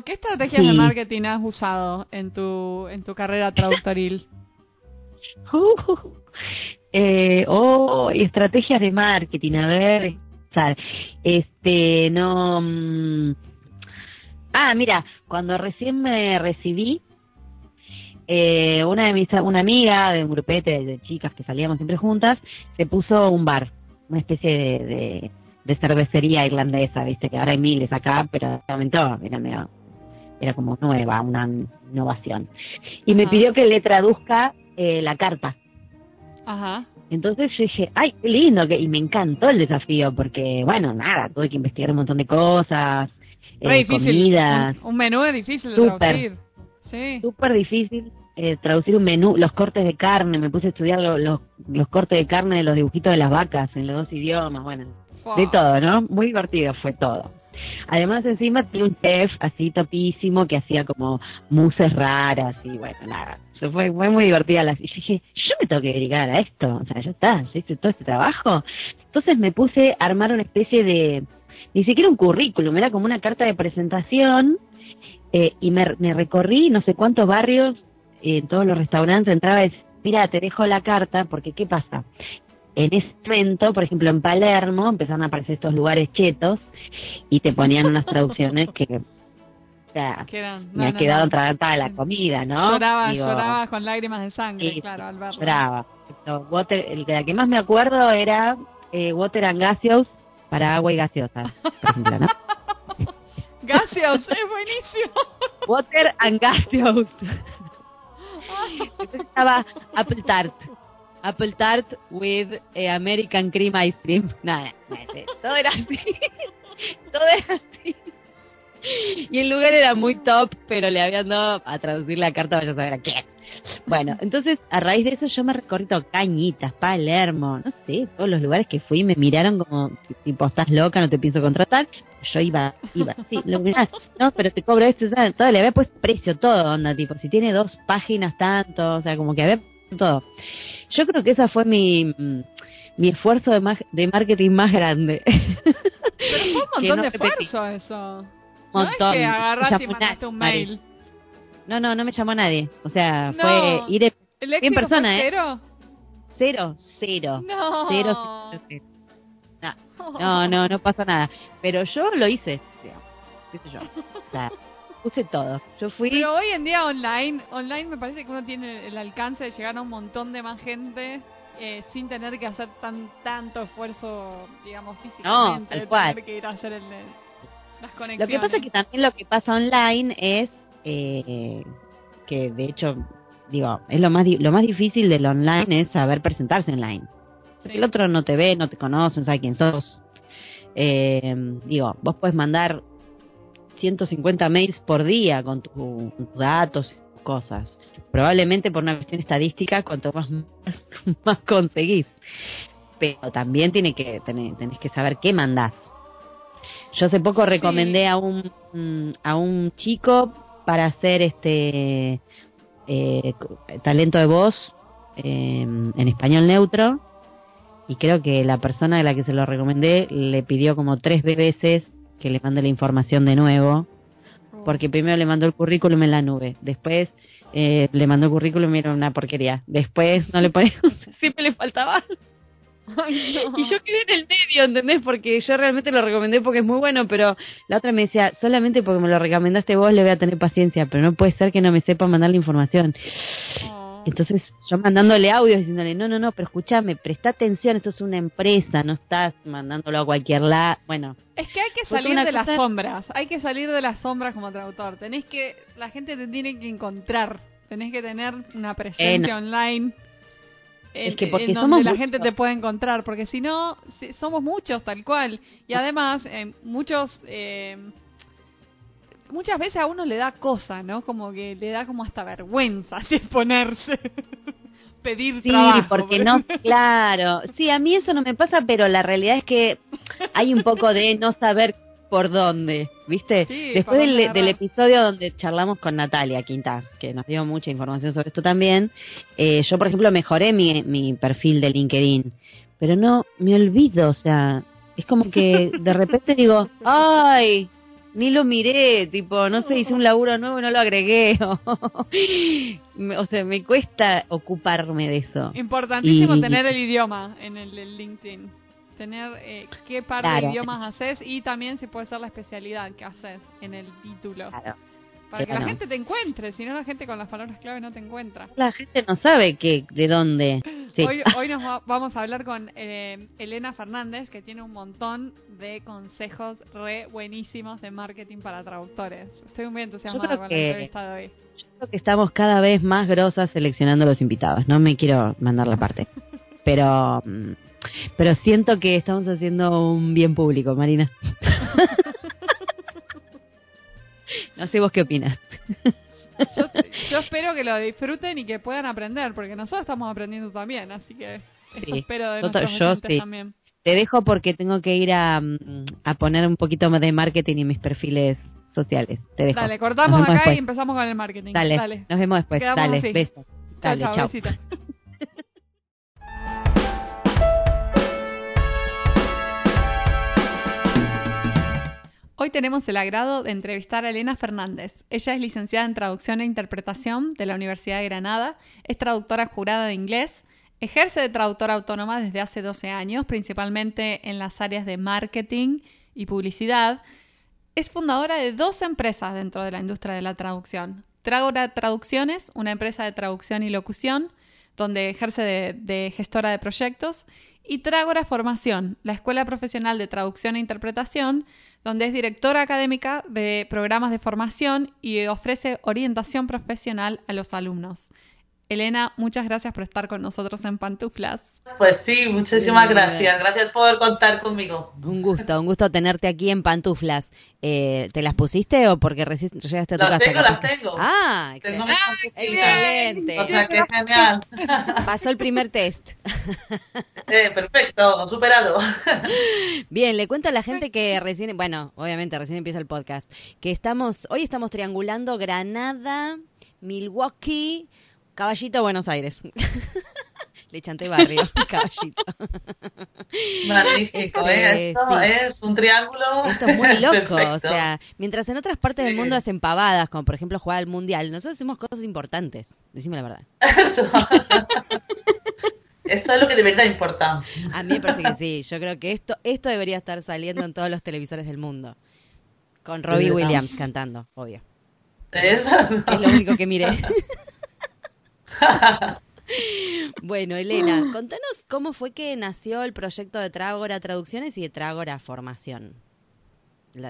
¿qué estrategias de marketing has usado en tu, en tu carrera traductoril? Uh, eh, oh, estrategias de marketing, a ver, este, no... Mm, ah, mira, cuando recién me recibí, eh, una de mis, una amiga de un grupete de chicas que salíamos siempre juntas, se puso un bar, una especie de, de, cervecería irlandesa, viste, que ahora hay miles acá, pero aumentó, era era como nueva, una innovación. Y me pidió que le traduzca eh, la carta. Ajá. Entonces yo dije, ay, qué lindo, que, y me encantó el desafío, porque, bueno, nada, tuve que investigar un montón de cosas, eh, comidas. Un, menú es difícil de traducir. Sí. Súper difícil eh, traducir un menú, los cortes de carne, me puse a estudiar los, los cortes de carne de los dibujitos de las vacas en los dos idiomas, bueno, de todo, ¿no? Muy divertido fue todo. Además, encima tiene un chef así topísimo que hacía como muses raras y bueno, nada. Fue, fue muy divertida. La, y yo dije, yo me tengo que dedicar a esto. O sea, ya está, ya hice todo este trabajo. Entonces me puse a armar una especie de, ni siquiera un currículum, era como una carta de presentación eh, y me, me recorrí no sé cuántos barrios en todos los restaurantes entraba y decía, mira, te dejo la carta, porque ¿qué pasa? En ese momento, por ejemplo, en Palermo empezaron a aparecer estos lugares chetos y te ponían unas traducciones que o sea, me ha quedado no, la comida, ¿no? Lloraba, lloraba con lágrimas de sangre, claro, al verlo. Lloraba. Water, el de la que más me acuerdo era eh, Water and Gaseous para agua y gaseosa, por ejemplo, ¿no? Gaseous, es buenísimo. Water and Gaseous estaba Apple Tart. Apple Tart with eh, American Cream Ice Cream. Nada, todo era así. todo era así. Y el lugar era muy top, pero le habían dado a traducir la carta, vaya a saber a quién. Bueno, entonces a raíz de eso yo me recorrí todo Cañitas, Palermo, no sé, todos los lugares que fui me miraron como tipo, estás loca, no te pienso contratar. Yo iba, iba, sí, lo no, pero te cobro esto, todo, le había puesto precio, todo, onda, tipo, si tiene dos páginas tanto, o sea, como que había todo. Yo creo que esa fue mi, mi esfuerzo de, de marketing más grande. Pero fue un montón de esfuerzo eso. Un montón. que agarraste y mandaste un mail. No, no, no me llamó nadie. O sea, fue ir en persona, ¿eh? Cero? Cero, cero. No. Cero, cero, No, no, no, pasa nada. Pero yo lo hice, qué sé yo. O sea, puse todo. Yo fui. Pero hoy en día online, online me parece que uno tiene el alcance de llegar a un montón de más gente eh, sin tener que hacer tan tanto esfuerzo, digamos, físicamente. No, tal cual. Tener que ir a hacer el, las conexiones. Lo que pasa es que también lo que pasa online es eh, que de hecho, digo, es lo más, lo más difícil del online es saber presentarse online. Porque el otro no te ve, no te conoce, no sabe quién sos. Eh, digo, vos puedes mandar 150 mails por día con, tus datos y cosas. Probablemente por una cuestión estadística, cuanto más, más conseguís. Pero también tiene que, tenés, tenés que saber qué mandás. Yo hace poco recomendé a un a un chico para hacer este eh, talento de voz eh, en español neutro y creo que la persona a la que se lo recomendé le pidió como tres veces que le mande la información de nuevo porque primero le mandó el currículum en la nube después eh, le mandó el currículum y era una porquería después no le ponía siempre le faltaba y yo quedé en el medio, ¿entendés? Porque yo realmente lo recomendé porque es muy bueno, pero la otra me decía, solamente porque me lo recomendaste vos le voy a tener paciencia, pero no puede ser que no me sepa mandar la información. Oh. Entonces yo mandándole audios diciéndole, no, no, no, pero escúchame, presta atención, esto es una empresa, no estás mandándolo a cualquier lado. Bueno. Es que hay que salir de las sombras, hay que salir de las sombras como traductor. Tenés que, la gente te tiene que encontrar, tenés que tener una presencia online es que porque somos la gente te puede encontrar, porque si no, somos muchos tal cual. Y además, eh, muchos, eh, muchas veces a uno le da cosa, ¿no? Como que le da como hasta vergüenza exponerse. pedir sí, porque no, claro. Sí, a mí eso no me pasa, pero la realidad es que hay un poco de no saber por dónde, ¿viste? Después del, episodio donde charlamos con Natalia Quintas, que nos dio mucha información sobre esto también, eh, yo, por ejemplo, mejoré mi, mi perfil de LinkedIn, pero no me olvido, o sea, es como que de repente digo, ¡ay! Ni lo miré, tipo, no sé, hice un laburo nuevo y no lo agregué. o sea, me cuesta ocuparme de eso. Importantísimo tener el idioma en el, LinkedIn. Tener eh, qué par de idiomas haces y también si puede ser la especialidad que haces en el título. Para que la gente te encuentre, si no la gente con las palabras clave no te encuentra. La gente no sabe que, de dónde. Hoy, hoy nos vamos a hablar con eh, Elena Fernández, que tiene un montón de consejos re buenísimos de marketing para traductores. Estoy muy entusiasmada con la entrevista de hoy. Yo creo que estamos cada vez más grosas seleccionando los invitados. No me quiero mandar la parte. pero, mm, pero siento que estamos haciendo un bien público, Marina. No sé vos qué opinas. Yo, espero que lo disfruten y que puedan aprender, porque nosotros estamos aprendiendo también, así que espero de nosotros yo también. Te dejo porque tengo que ir a, mm, a, poner un poquito más de marketing y mis perfiles sociales. Te dejo. Dale, cortamos acá y empezamos con el marketing. Dale, nos vemos después. Dale, besos. Dale, chao. Hoy tenemos el agrado de entrevistar a Elena Fernández. Ella es licenciada en Traducción e Interpretación de la Universidad de Granada, es traductora jurada de inglés, ejerce de traductora autónoma desde hace 12 años, principalmente en las áreas de marketing y publicidad. Es fundadora de dos empresas dentro de la industria de la traducción. Tragora Traducciones, una empresa de traducción y locución, donde ejerce de, gestora de proyectos, y Trágora Formación, la Escuela Profesional de Traducción e Interpretación, donde es directora académica de programas de formación y ofrece orientación profesional a los alumnos. Elena, muchas gracias por estar con nosotros en Pantuflas. Pues sí, muchísimas gracias. Gracias por contar conmigo. Un gusto, un gusto tenerte aquí en Pantuflas. Eh, ¿Te las pusiste o porque recién llegaste a tu las Tengo, las tengo, Ah, excelente. Tengo excelente. O sea, qué genial. Pasó el primer test. Eh, perfecto, superado. Bien, le cuento a la gente que recién, bueno, obviamente recién empieza el podcast, que estamos, hoy estamos triangulando Granada, Milwaukee, Caballito, Buenos Aires. Le chanté barrio, caballito. Magnífico, este, ¿eh? Esto es un triángulo. Esto es muy loco, o sea, mientras en otras partes del mundo hacen pavadas, como por ejemplo jugar al mundial, nosotros hacemos cosas importantes, decime la verdad. Esto es lo que de verdad importa. A mí me parece que sí, yo creo que esto, esto debería estar saliendo en todos los televisores del mundo. Con Robbie Williams cantando, obvio. Es lo único que miré. bueno, Elena, contanos cómo fue que nació el proyecto de Trágora Traducciones y de Trágora Formación.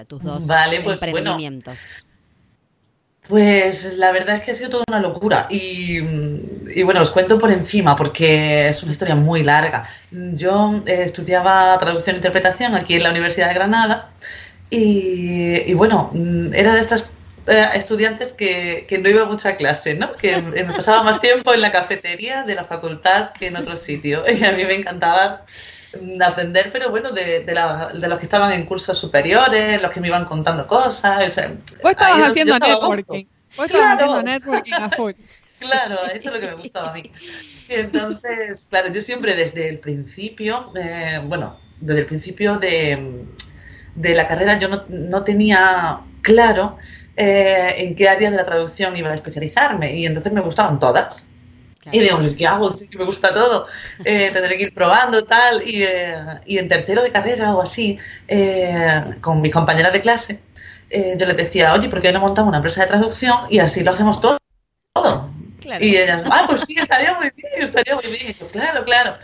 tus dos pues, emprendimientos. pues la verdad es que ha sido toda una locura y, bueno, os cuento por encima porque es una historia muy larga. Yo eh, estudiaba traducción e interpretación aquí en la Universidad de Granada y, y bueno, era de estas eh, estudiantes que, que, no iba mucho a clase, ¿no? Que me pasaba más tiempo en la cafetería de la facultad que en otro sitio. Y a mí me encantaba aprender, pero bueno, de, de, de los que estaban en cursos superiores, los que me iban contando cosas. Vos estabas haciendo networking. Vos estabas haciendo networking a full. Claro, eso es lo que me gustaba a mí. Y entonces, claro, yo siempre desde el principio, eh, bueno, desde el principio de, de la carrera yo no, no tenía claro eh, en qué área de la traducción iba a especializarme y entonces me gustaban todas. Y digo, pues, ¿qué hago? Sí que me gusta todo. Eh, tendré que ir probando tal. Y, eh, y, en tercero de carrera o así, con mis compañeras de clase, yo les decía, oye, ¿por qué no montamos una empresa de traducción y así lo hacemos todo? todo? Y ellas, ah, pues sí, estaría muy bien, estaría muy bien. yo, claro, claro.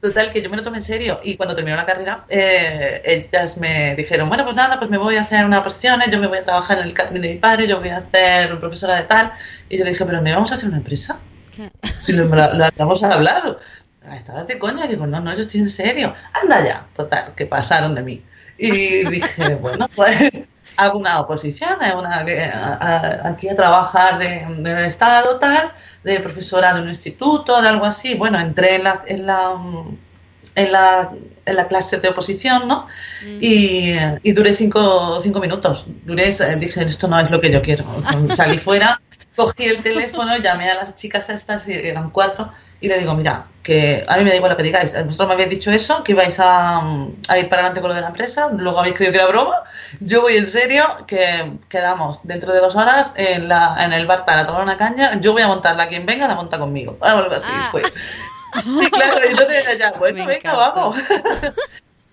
Total, que yo me lo tomé en serio y cuando terminó la carrera, eh, ellas me dijeron, bueno, pues nada, pues me voy a hacer una posición, yo me voy a trabajar en el catering de mi padre, yo voy a ser profesora de tal. Y yo le dije, pero ¿me vamos a hacer una empresa? Si lo, habíamos hablado. Ah, Estabas de coña, y digo, no, no, yo estoy en serio. Anda ya, total, que pasaron de mí. Y dije, bueno, pues hago una oposición, una, aquí a trabajar de, del Estado, tal de profesora de un instituto, de algo así. Bueno, entré en la, en la, en la, en la clase de oposición, ¿no? Mm. Y, y, duré cinco, cinco minutos. Duré, dije, esto no es lo que yo quiero. salí fuera cogí el teléfono, llamé a las chicas estas, eran cuatro, y le digo, mira, que a mí me da igual lo que digáis, vosotros me habéis dicho eso, que ibais a, ir para adelante con lo de la empresa, luego habéis creído que era broma, yo voy en serio, que quedamos dentro de dos horas en, la, en el bar para tomar una caña, yo voy a montarla, quien venga la monta conmigo. Algo así ah. fue. Sí, claro, entonces ya, bueno, venga, vamos.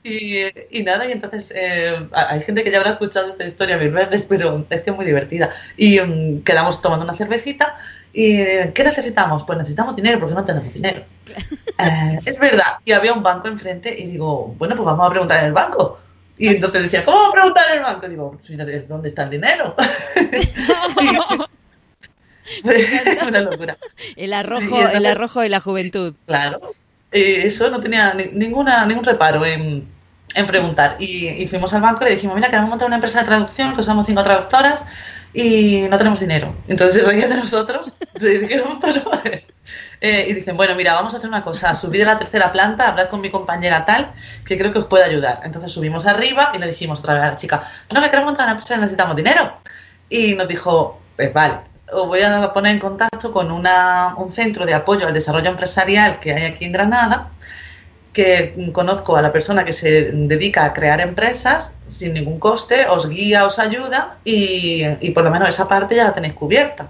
Y, nada, y entonces eh, hay gente que ya habrá escuchado esta historia mil veces, pero es que es muy divertida. Y um, quedamos tomando una cervecita. ¿Y qué necesitamos? Pues necesitamos dinero porque no tenemos dinero. Eh, es verdad. Y había un banco enfrente y digo, bueno, pues vamos a preguntar en el banco. Y entonces decía, ¿cómo vamos a preguntar en el banco? Y digo, ¿dónde está el dinero? una locura. El arrojo, el arrojo de la juventud. Claro. eso no tenía ninguna, ningún reparo en, en preguntar. Y, fuimos al banco y le dijimos, mira, queremos montar una empresa de traducción, que somos cinco traductoras y no tenemos dinero. Entonces se reían de nosotros, bueno, eh, y dicen, bueno, mira, vamos a hacer una cosa, subir a la tercera planta, hablar con mi compañera tal, que creo que os puede ayudar. Entonces subimos arriba y le dijimos otra vez a la chica, no, que queremos montar una empresa, necesitamos dinero. Y nos dijo, pues vale, os voy a poner en contacto con una, un centro de apoyo al desarrollo empresarial que hay aquí en Granada, que conozco a la persona que se dedica a crear empresas sin ningún coste, os guía, os ayuda y, por lo menos esa parte ya la tenéis cubierta.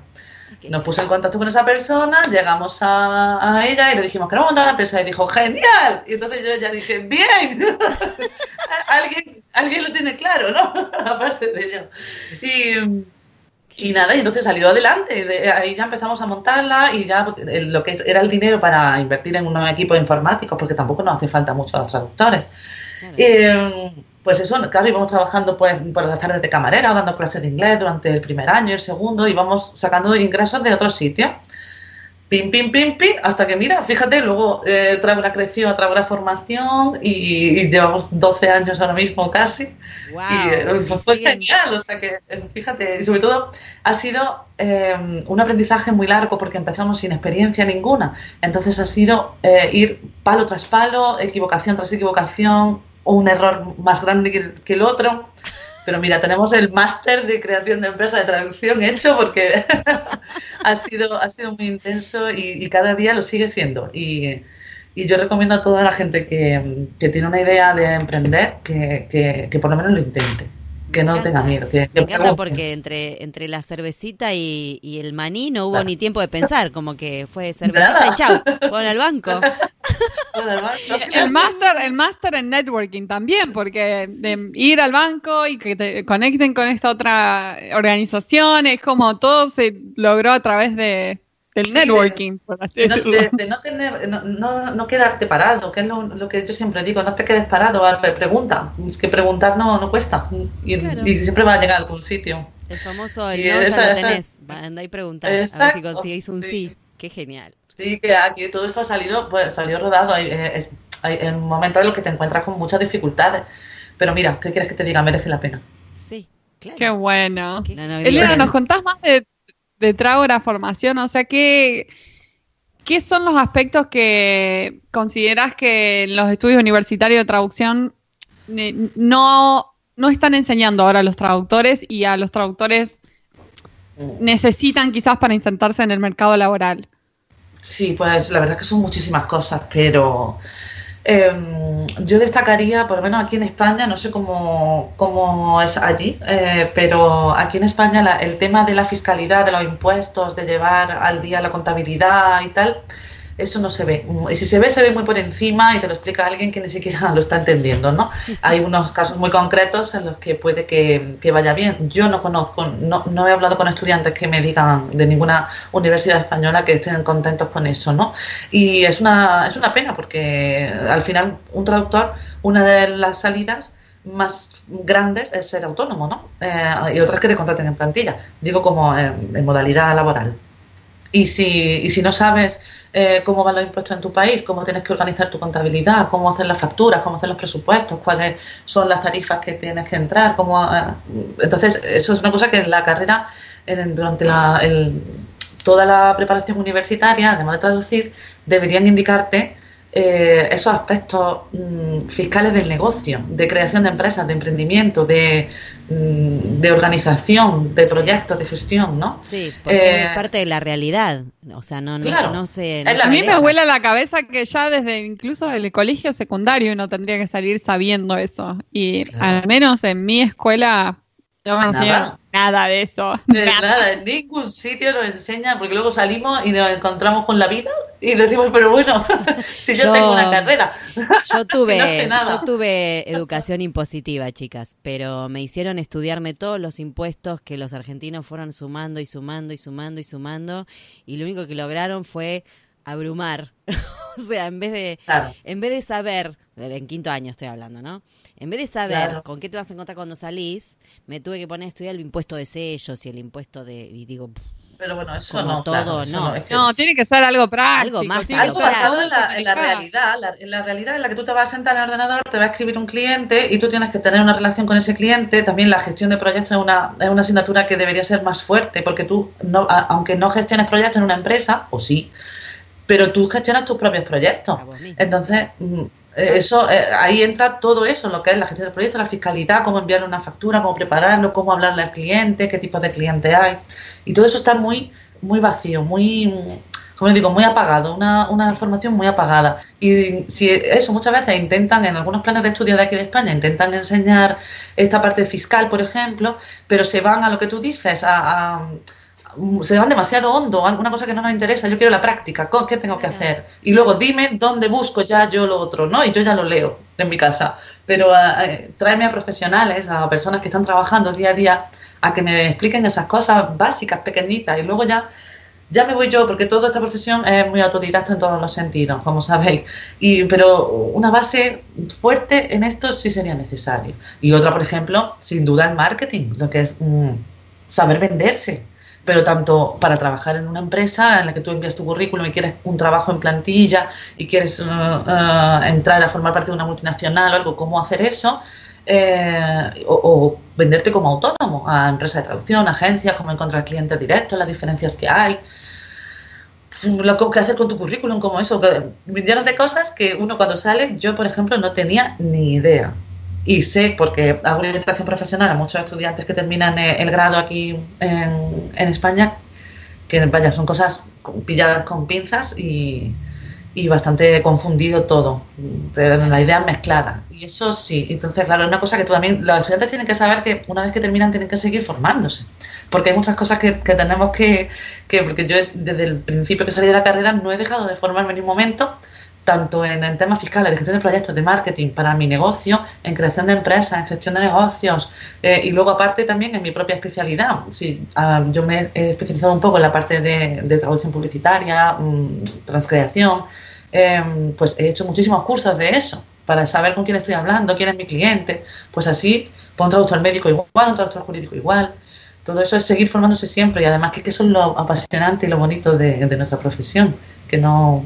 Nos puse en contacto con esa persona, llegamos a, ella y le dijimos, queremos montar una empresa. Y dijo, genial. Y entonces yo ya dije, bien. alguien, alguien lo tiene claro, ¿no? Aparte de yo. Y, y nada, y entonces salió adelante. ahí ya empezamos a montarla y ya lo que era el dinero para invertir en un equipo informático, porque tampoco nos hace falta mucho a los traductores. Eh, pues eso, claro, íbamos trabajando pues, por las tardes de camarera, dando clases de inglés durante el primer año y el segundo, íbamos sacando ingresos de otros sitios pim, pim, pim, pim, hasta que mira, fíjate, luego eh, creación, trae una formación y, llevamos 12 años ahora mismo casi. y eh, fue genial, o sea que eh, fíjate, y sobre todo ha sido eh, un aprendizaje muy largo porque empezamos sin experiencia ninguna. Entonces ha sido ir palo tras palo, equivocación tras equivocación, un error más grande que, que el otro. Pero mira, tenemos el máster de creación de empresa de traducción hecho porque ha, sido, ha sido muy intenso y, cada día lo sigue siendo. Y, yo recomiendo a toda la gente que, tiene una idea de emprender que, que por lo menos lo intente que no tenga miedo. Que, me encanta porque entre, entre la cervecita y, el maní no hubo ni tiempo de pensar, como que fue cervecita y chau, con el banco. el máster el máster en networking también, porque de ir al banco y que te conecten con esta otra organización, es como todo se logró a través de, del networking, de, no, tener, no, no, quedarte parado, que es lo, que yo siempre digo, no te quedes parado, pregunta, es que preguntar no, no cuesta y, siempre va a llegar a algún sitio. El famoso, el no ya lo tenés, anda y pregunta, a ver si consigues un sí. qué genial. Sí, que aquí todo esto ha salido, pues salió rodado, hay, eh, es, hay en momentos en los que te encuentras con muchas dificultades, pero mira, ¿qué quieres que te diga? Merece la pena. Sí, claro. Qué bueno. Elena, ¿nos contás más de de trago la formación? O sea, ¿qué, ¿qué son los aspectos que consideras que los estudios universitarios de traducción no, no están enseñando ahora a los traductores y a los traductores necesitan quizás para insertarse en el mercado laboral? Sí, pues la verdad que son muchísimas cosas, pero Em, yo destacaría, por lo menos aquí en España, no sé cómo, cómo es allí, eh, pero aquí en España el tema de la fiscalidad, de los impuestos, de llevar al día la contabilidad y tal, eso no se ve. Y si se ve, se ve muy por encima y te lo explica alguien que ni siquiera lo está entendiendo, ¿no? Hay unos casos muy concretos en los que puede que, vaya bien. Yo no conozco, no, no, he hablado con estudiantes que me digan de ninguna universidad española que estén contentos con eso, ¿no? Y es una, es una pena porque al final un traductor, una de las salidas más grandes es ser autónomo, ¿no? Eh, y otras que te contraten en plantilla, digo como en, modalidad laboral. Y si, y si no sabes eh, cómo van los impuestos en tu país, cómo tienes que organizar tu contabilidad, cómo hacer las facturas, cómo hacer los presupuestos, cuáles son las tarifas que tienes que entrar. Cómo, eh, entonces, eso es una cosa que en la carrera, durante la, toda la preparación universitaria, además de traducir, deberían indicarte eh, esos aspectos mm, fiscales del negocio, de creación de empresas, de emprendimiento, de, mm, de organización, de proyectos, de gestión, ¿no? Sí, porque es eh, parte de la realidad. O sea, no, no, no se. a mí me vuela la cabeza que ya desde incluso del colegio secundario uno tendría que salir sabiendo eso. Y al menos en mi escuela no me enseñaron nada de eso. nada. en ningún sitio nos enseñan, porque luego salimos y nos encontramos con la vida y decimos, pero bueno, si yo, tengo una carrera. Yo tuve, yo tuve educación impositiva, chicas, pero me hicieron estudiarme todos los impuestos que los argentinos fueron sumando y sumando y sumando y sumando, y lo único que lograron fue abrumar. o sea, en vez de en vez de saber, en quinto año estoy hablando, ¿no? En vez de saber con qué te vas a encontrar cuando salís, me tuve que poner a estudiar el impuesto de sellos y el impuesto de y digo, pero bueno, eso no, todo, no. No, tiene que ser algo práctico. Algo más. Algo basado en la, en la realidad. en la realidad en la que tú te vas a sentar en el ordenador, te va a escribir un cliente y tú tienes que tener una relación con ese cliente. También la gestión de proyectos es una, es una asignatura que debería ser más fuerte, porque tú, no, aunque no gestiones proyectos en una empresa, o sí, pero tú gestionas tus propios proyectos. Entonces, mm, eso eh, ahí entra todo eso, lo que es la gestión del proyecto, la fiscalidad, cómo enviarle una factura, cómo prepararlo, cómo hablarle al cliente, qué tipo de cliente hay. Y todo eso está muy, muy vacío, muy, como digo, muy apagado, una, una información muy apagada. Y si eso muchas veces intentan, en algunos planes de estudio de aquí de España, intentan enseñar esta parte fiscal, por ejemplo, pero se van a lo que tú dices, a se van demasiado hondo, alguna cosa que no nos interesa, yo quiero la práctica, ¿qué tengo que hacer? Y luego dime dónde busco ya yo lo otro, ¿no? Y yo ya lo leo en mi casa. Pero eh, tráeme a profesionales, a personas que están trabajando día a día, a que me expliquen esas cosas básicas, pequeñitas, y luego ya, ya me voy yo, porque toda esta profesión es muy autodidacta en todos los sentidos, como sabéis. Y, pero una base fuerte en esto sí sería necesario. Y otra, por ejemplo, sin duda el marketing, lo que es mm, saber venderse pero tanto para trabajar en una empresa en la que tú envías tu currículum y quieres un trabajo en plantilla y quieres uh, entrar a formar parte de una multinacional o algo, cómo hacer eso, eh, o, venderte como autónomo a empresas de traducción, agencias, cómo encontrar clientes directos, las diferencias que hay, lo que hacer con tu currículum, como eso, llenas de cosas que uno cuando sale, yo por ejemplo no tenía ni idea. Y sé, porque hago orientación profesional a muchos estudiantes que terminan eh, el grado aquí en, en España, que vaya, son cosas pilladas con pinzas y, y bastante confundido todo, la idea mezclada. Y eso sí, entonces, claro, es una cosa que también los estudiantes tienen que saber que una vez que terminan tienen que seguir formándose, porque hay muchas cosas que, que tenemos que, que, porque yo desde el principio que salí de la carrera no he dejado de formarme en ningún momento, tanto en, temas fiscales, de gestión de proyectos, de marketing para mi negocio, en creación de empresas, en gestión de negocios eh, y luego aparte también en mi propia especialidad. Sí, ah, yo me he especializado un poco en la parte de, traducción publicitaria, mm, transcreación, em, pues he hecho muchísimos cursos de eso para saber con quién estoy hablando, quién es mi cliente, pues así, pues un traductor médico igual, un traductor jurídico igual. Todo eso es seguir formándose siempre y además que, eso es lo apasionante y lo bonito de, de nuestra profesión, que no,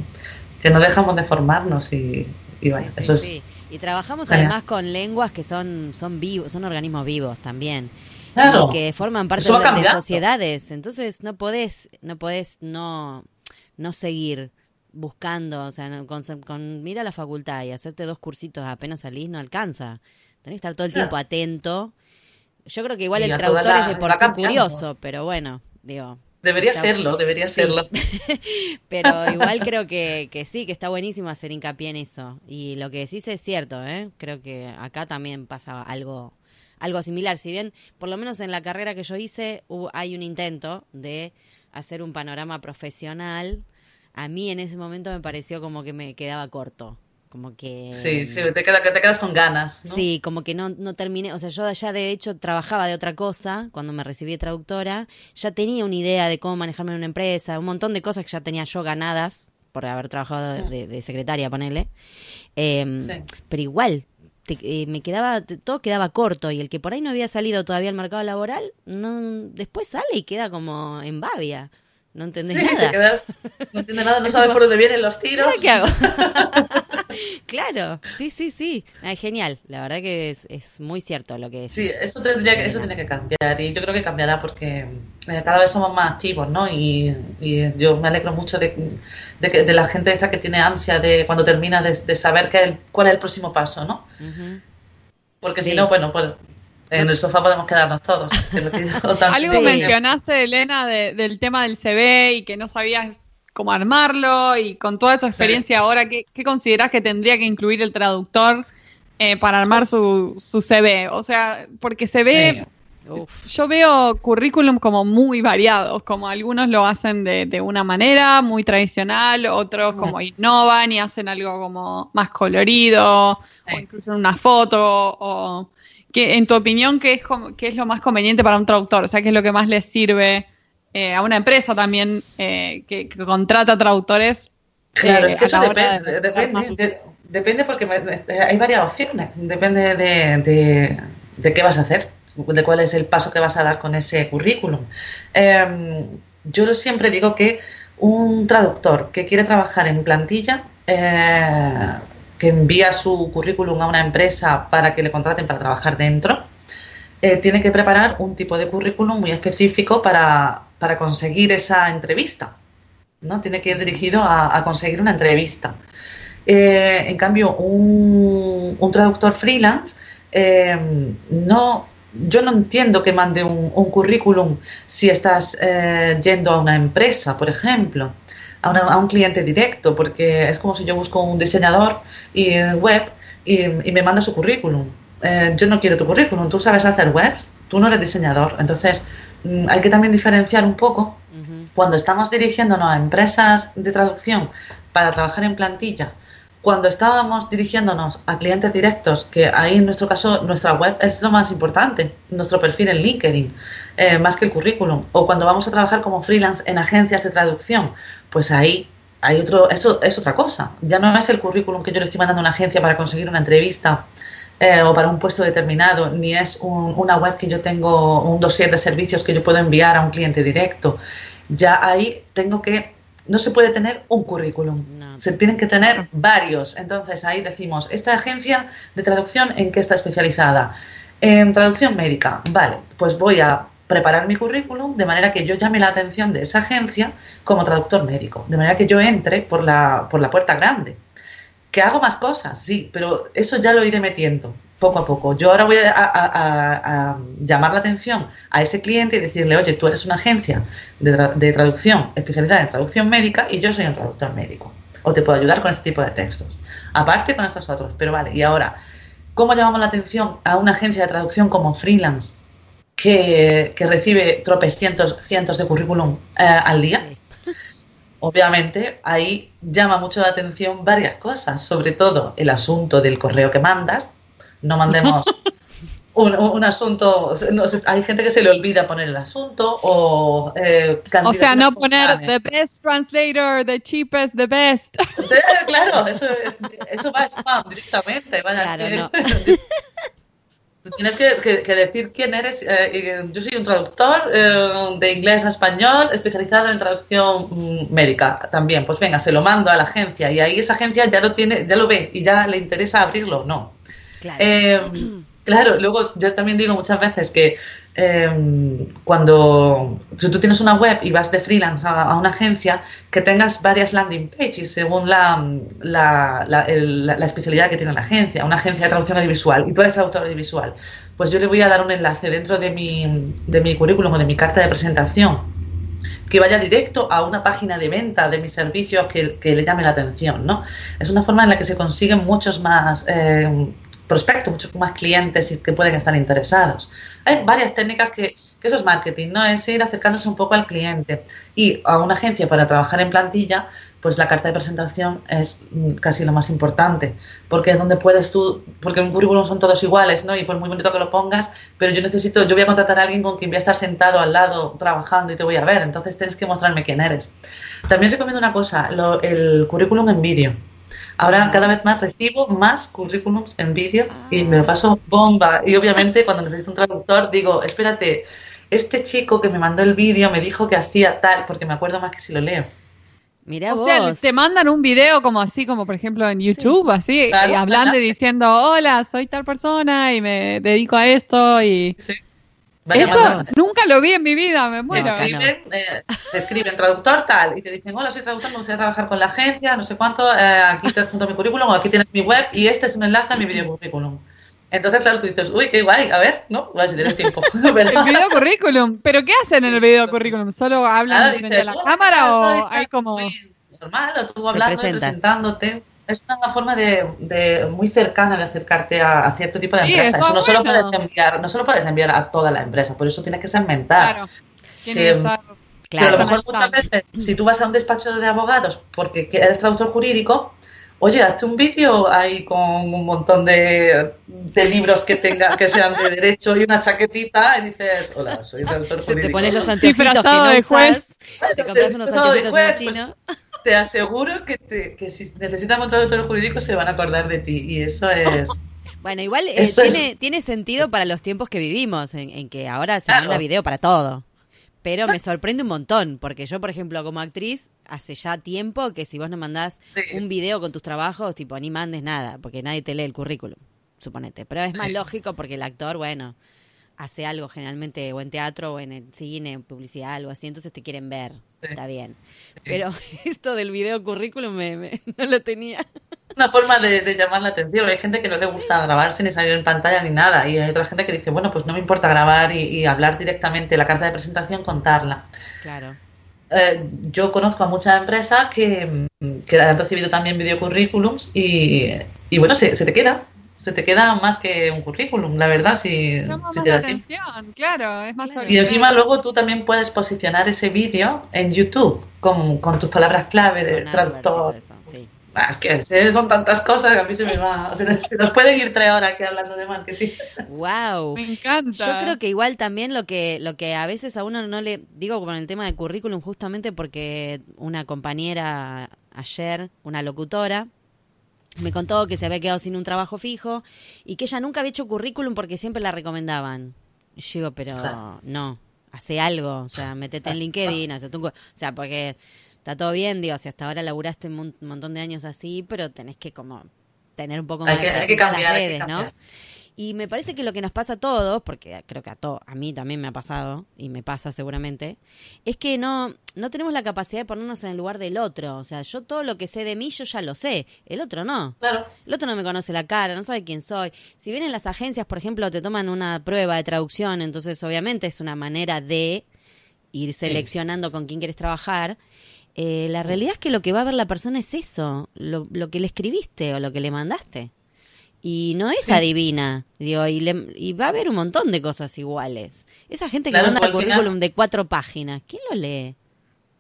que no dejamos de formarnos y, y bueno, eso es... Y trabajamos además con lenguas que son, son vivos, son organismos vivos también. Claro. Y que forman parte de, sociedades. Entonces no podés, no podés no, no seguir buscando, o sea, con, con mira la facultad y hacerte dos cursitos apenas salís no alcanza. Tenés que estar todo el tiempo atento. Yo creo que igual el traductor es de por sí curioso, pero bueno, digo, Debería serlo, debería serlo. Pero igual creo que, que, sí, que está buenísimo hacer hincapié en eso. Y lo que decís es cierto, ¿eh? Creo que acá también pasa algo, algo similar. Si bien, por lo menos en la carrera que yo hice, hay un intento de hacer un panorama profesional. A mí en ese momento me pareció como que me quedaba corto. Como que... Sí, sí, te, quedas, te quedas con ganas. Sí, como que no, no terminé, o sea, yo ya de hecho trabajaba de otra cosa cuando me recibí de traductora, ya tenía una idea de cómo manejarme en una empresa, un montón de cosas que ya tenía yo ganadas por haber trabajado de, secretaria, ponele. Em, pero igual, eh, me quedaba, todo quedaba corto y el que por ahí no había salido todavía al mercado laboral, no, después sale y queda como en babia. No entendés nada. no entiendes nada, no sabes por dónde vienen los tiros. ¿Qué hago? claro, sí, sí, sí. Es genial, la verdad que es, es muy cierto lo que es. Sí, eso tendría que, eso tiene que cambiar y yo creo que cambiará porque eh, cada vez somos más activos, ¿no? Y, yo me alegro mucho de, de, la gente esta que tiene ansia de cuando termina de, saber qué, cuál es el próximo paso, ¿no? Porque si no, bueno, pues en el sofá podemos quedarnos todos. Algo mencionaste, Elena, del tema del CV y que no sabías cómo armarlo y con toda tu experiencia ahora, ¿qué, ¿qué, consideras que tendría que incluir el traductor eh, para armar su, su, CV? O sea, porque se ve... Yo veo currículum como muy variados, como algunos lo hacen de, de una manera muy tradicional, otros como innovan y hacen algo como más colorido, o incluso una foto, o en tu opinión, ¿qué es, ¿qué es lo más conveniente para un traductor? O sea, ¿qué es lo que más le sirve eh, a una empresa también que, que, contrata traductores? Claro, es que eso depende, depende, depende, porque hay varias opciones, depende de, de, qué vas a hacer, de cuál es el paso que vas a dar con ese currículum. Em, yo siempre digo que un traductor que quiere trabajar en plantilla eh, que envía su currículum a una empresa para que le contraten para trabajar dentro, eh, tiene que preparar un tipo de currículum muy específico para, conseguir esa entrevista. ¿no? Tiene que ir dirigido a, conseguir una entrevista. Eh, en cambio, un, traductor freelance, eh, no, yo no entiendo que mande un, un currículum si estás yendo a una empresa, por ejemplo a, un cliente directo, porque es como si yo busco un diseñador y, web y, me manda su currículum. Eh, yo no quiero tu currículum, tú sabes hacer webs, tú no eres diseñador. Entonces, mm, hay que también diferenciar un poco cuando estamos dirigiéndonos a empresas de traducción para trabajar en plantilla cuando estábamos dirigiéndonos a clientes directos, que ahí en nuestro caso nuestra web es lo más importante, nuestro perfil en LinkedIn, eh, más que el currículum, o cuando vamos a trabajar como freelance en agencias de traducción, pues ahí hay otro, eso es otra cosa. Ya no es el currículum que yo le estoy mandando a una agencia para conseguir una entrevista eh, o para un puesto determinado, ni es una web que yo tengo, un dossier de servicios que yo puedo enviar a un cliente directo. Ya ahí tengo que no se puede tener un currículum, se tienen que tener varios. Entonces ahí decimos, esta agencia de traducción en qué está especializada? En traducción médica. Vale, pues voy a preparar mi currículum de manera que yo llame la atención de esa agencia como traductor médico, de manera que yo entre por la, por la puerta grande. Que hago más cosas, sí, pero eso ya lo iré metiendo poco a poco. Yo ahora voy a, llamar la atención a ese cliente y decirle, oye, tú eres una agencia de, traducción especializada en traducción médica y yo soy un traductor médico. O te puedo ayudar con este tipo de textos. Aparte con estos otros. Pero vale, y ahora, ¿cómo llamamos la atención a una agencia de traducción como freelance que, recibe tropecientos cientos de currículum eh, al día? Obviamente ahí llama mucho la atención varias cosas, sobre todo el asunto del correo que mandas, no mandemos un, asunto, hay gente que se le olvida poner el asunto o... Eh, o sea, no poner the best translator, the cheapest, the best. claro, eso, eso va a spam directamente. Tienes que, decir quién eres. Eh, yo soy un traductor eh, de inglés a español especializado en traducción mm, médica también. Pues venga, se lo mando a la agencia y ahí esa agencia ya lo tiene, ya lo ve y ya le interesa abrirlo. No, Claro. Eh, claro, luego yo también digo muchas veces que eh, cuando si tú tienes una web y vas de freelance a, una agencia, que tengas varias landing pages según la, la, especialidad que tiene la agencia, una agencia de traducción audiovisual y tú eres traductor audiovisual, pues yo le voy a dar un enlace dentro de mi, de mi currículum o de mi carta de presentación que vaya directo a una página de venta de mis servicios que, le llame la atención, ¿no? Es una forma en la que se consiguen muchos más eh, prospectos, muchos más clientes que pueden estar interesados. Hay varias técnicas que, que, eso es marketing, ¿no? Es ir acercándose un poco al cliente. Y a una agencia para trabajar en plantilla, pues la carta de presentación es mm, casi lo más importante, porque es donde puedes tú, porque un currículum son todos iguales, ¿no? Y por muy bonito que lo pongas, pero yo necesito, yo voy a contratar a alguien con quien voy a estar sentado al lado trabajando y te voy a ver, entonces tienes que mostrarme quién eres. También recomiendo una cosa, el currículum en vídeo. Ahora ah. cada vez más recibo más currículums en vídeo y me lo paso bomba. Y obviamente cuando necesito un traductor digo, espérate, este chico que me mandó el vídeo me dijo que hacía tal, porque me acuerdo más que si lo leo. Mira o sea, te mandan un video como así, como por ejemplo en YouTube, así, hablando y diciendo, hola, soy tal persona y me dedico a esto y... Sí. Eso nunca lo vi en mi vida, me muero. Te escriben, eh, te escriben traductor tal y te dicen, hola, soy traductor, me gustaría trabajar con la agencia, no sé cuánto, eh, aquí te junto mi currículum o aquí tienes mi web y este es un enlace a mi video currículum. Entonces, claro, tú dices, uy, qué guay, a ver, ¿no? A ver si tienes tiempo. el video currículum, ¿pero qué hacen en el video currículum? ¿Solo hablan frente a la cámara o hay como...? Normal, o tú hablando y presentándote es una forma de, muy cercana de acercarte a, cierto tipo de empresa. Eso no solo puedes enviar, no solo puedes enviar a toda la empresa, por eso tienes que segmentar. Claro. claro. Pero a lo mejor muchas veces, si tú vas a un despacho de abogados porque eres traductor jurídico, oye, hazte un vídeo ahí con un montón de, libros que tenga, que sean de derecho y una chaquetita y dices, hola, soy traductor jurídico. Te pones los anteojitos que no de juez. te compras unos anteojitos en chino. Pues, te aseguro que, que si necesitan un traductor jurídico se van a acordar de ti y eso es... Bueno, igual eh, tiene, tiene sentido para los tiempos que vivimos, en, que ahora se manda video para todo. Pero me sorprende un montón, porque yo, por ejemplo, como actriz, hace ya tiempo que si vos no mandás un video con tus trabajos, tipo, ni mandes nada, porque nadie te lee el currículum, suponete. Pero es más lógico porque el actor, bueno, hace algo generalmente o en teatro o en el cine, en publicidad, algo así, entonces te quieren ver, está bien. Pero esto del video currículum me, no lo tenía. Una forma de, llamar la atención. Hay gente que no le gusta grabarse ni salir en pantalla ni nada. Y hay otra gente que dice, bueno, pues no me importa grabar y, hablar directamente la carta de presentación, contarla. Claro. Eh, yo conozco a muchas empresas que, que han recibido también videocurrículums y, y bueno, se, se te queda se te queda más que un currículum, la verdad, si, te da Claro, es más Y encima luego tú también puedes posicionar ese vídeo en YouTube con, tus palabras clave de traductor. Ah, es que son tantas cosas que a mí se me va. Se, nos pueden ir tres horas aquí hablando de marketing. Wow. Me encanta. Yo creo que igual también lo que, lo que a veces a uno no le. Digo con el tema de currículum, justamente porque una compañera ayer, una locutora, me contó que se había quedado sin un trabajo fijo y que ella nunca había hecho currículum porque siempre la recomendaban. Y yo digo, pero no, hace algo, o sea, metete en LinkedIn, hace tu... O sea, porque está todo bien, digo, si hasta ahora laburaste un montón de años así, pero tenés que como tener un poco más de hay que cambiar, las redes, ¿no? Y me parece que lo que nos pasa a todos, porque creo que a, to a mí también me ha pasado, y me pasa seguramente, es que no, no tenemos la capacidad de ponernos en el lugar del otro. O sea, yo todo lo que sé de mí, yo ya lo sé. El otro no. Claro. El otro no me conoce la cara, no sabe quién soy. Si vienen las agencias, por ejemplo, te toman una prueba de traducción, entonces obviamente es una manera de ir seleccionando con quién quieres trabajar. Eh, la realidad es que lo que va a ver la persona es eso, lo, lo que le escribiste o lo que le mandaste y no es adivina, digo, y, y, va a haber un montón de cosas iguales. Esa gente que manda el currículum de cuatro páginas, ¿quién lo lee?